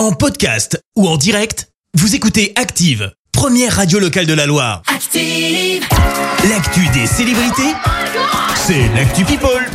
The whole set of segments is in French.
En podcast ou en direct, vous écoutez Active, première radio locale de la Loire. Active. L'actu des célébrités, c'est l'actu People.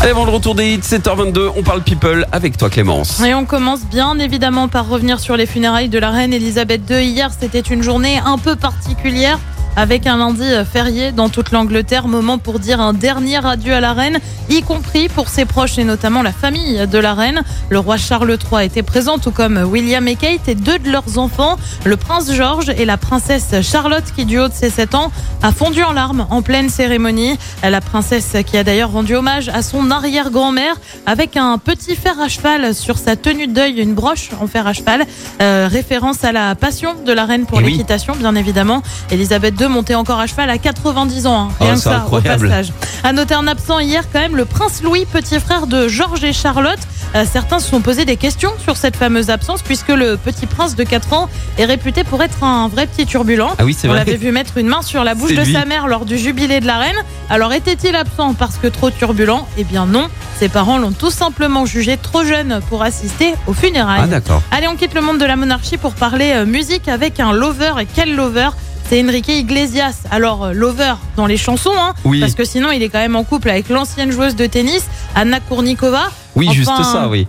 Allez, avant le retour des hits, 7h22, on parle people avec toi Clémence. Et on commence bien évidemment par revenir sur les funérailles de la reine Elisabeth II. Hier, c'était une journée un peu particulière avec un lundi férié dans toute l'Angleterre. Moment pour dire un dernier adieu à la reine, y compris pour ses proches et notamment la famille de la reine. Le roi Charles III était présent, tout comme William et Kate et deux de leurs enfants, le prince George et la princesse Charlotte, qui du haut de ses 7 ans a fondu en larmes en pleine cérémonie. La princesse qui a d'ailleurs rendu hommage à son arrière-grand-mère avec un petit fer à cheval sur sa tenue de deuil, une broche en fer à cheval, euh, référence à la passion de la reine pour Eh oui. l'équitation, bien évidemment. Elisabeth II montait encore à cheval à 90 ans, hein. Oh, rien que ça, incroyable. au passage. À noter un absent hier quand même, le prince Louis, petit frère de Georges et Charlotte. Euh, certains se sont posé des questions sur cette fameuse absence puisque le petit prince de 4 ans est réputé pour être un vrai petit turbulent. Ah oui, c'est On l'avait vu mettre une main sur la bouche de lui. sa mère lors du jubilé de la reine. Alors était-il absent parce que trop turbulent? Eh bien non. Ses parents l'ont tout simplement jugé trop jeune pour assister aux funérailles. Ah d'accord. Allez, on quitte le monde de la monarchie pour parler euh, musique avec un lover. Et quel lover? C'est Enrique Iglesias. Alors, euh, lover dans les chansons, hein, Oui. parce que sinon, il est quand même en couple avec l'ancienne joueuse de tennis, Anna Kournikova. Oui, Enfin- juste ça, oui.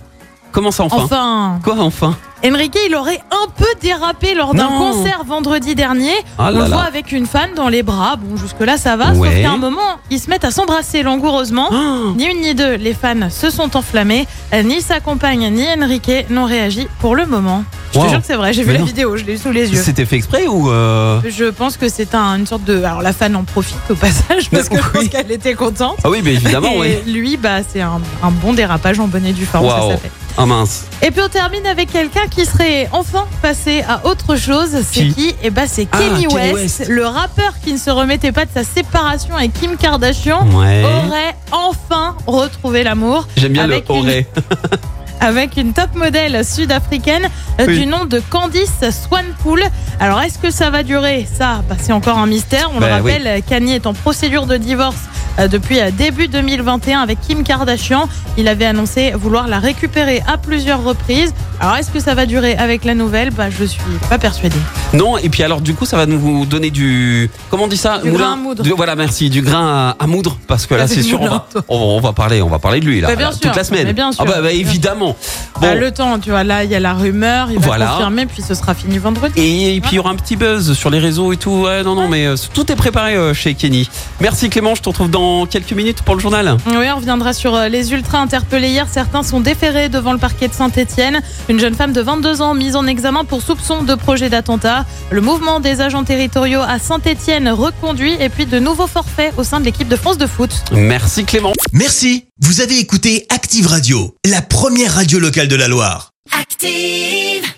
Comment ça enfin, Enfin, Quoi enfin Enrique, il aurait un peu dérapé lors d'un concert vendredi dernier. Ah on là le là. voit avec une fan dans les bras. Bon, jusque-là, ça va. Ouais. Sauf qu'à un moment, ils se mettent à s'embrasser langoureusement. Oh, Ni une ni deux, les fans se sont enflammés. Ni sa compagne ni Enrique n'ont réagi pour le moment. Je Wow. te jure que c'est vrai, j'ai vu la vidéo, je l'ai sous les yeux. C'était fait exprès ou euh... Je pense que c'est un, une sorte de. Alors la fan en profite au passage parce que je pense qu'elle était contente. Ah oui, mais évidemment, oui. Lui, bah, c'est un, un bon dérapage en bonne et due forme, Waouh. ça s'appelle. Ah mince. Et puis on termine avec quelqu'un qui serait enfin passé à autre chose. C'est Qui qui, Eh ben c'est Ah, Kenny West, West. le rappeur qui ne se remettait pas de sa séparation avec Kim Kardashian. Ouais. Aurait enfin retrouvé l'amour J'aime bien le une- aurait. avec une top modèle sud-africaine euh, Oui. du nom de Candice Swanpool. Alors est-ce que ça va durer? Ça, bah, c'est encore un mystère. On le rappelle, Kanye est en procédure de divorce euh, depuis euh, début 2021 avec Kim Kardashian. Il avait annoncé vouloir la récupérer à plusieurs reprises. Alors est-ce que ça va durer avec la nouvelle? Bah je suis pas persuadée. Non, et puis alors du coup, ça va nous donner du comment on dit ça? Du grain à moudre. Du- voilà, merci, du grain à, à moudre parce que là, c'est sûr, on va, toi. on, on va parler, on va parler de lui là, Bah, bien là, sûr, toute la semaine. mais bien sûr, ah bah, bah, bien sûr. évidemment. Bon. Bah, le temps, tu vois, là il y a la rumeur, il va Voilà. confirmer, puis ce sera fini vendredi. Et, et puis il y aura un petit buzz sur les réseaux et tout. Ouais, non, non, mais euh, tout est préparé euh, chez Kenny. Merci Clément, je te retrouve dans quelques minutes pour le journal. Oui, on reviendra sur euh, les ultras interpellés hier. Certains sont déférés devant le parquet de Saint-Etienne. Une jeune femme de 22 ans mise en examen pour soupçon de projet d'attentat. Le mouvement des agents territoriaux à Saint-Etienne reconduit et puis de nouveaux forfaits au sein de l'équipe de France de foot. Merci Clément. Merci, vous avez écouté Active Radio, la première radio locale de la Loire. Active.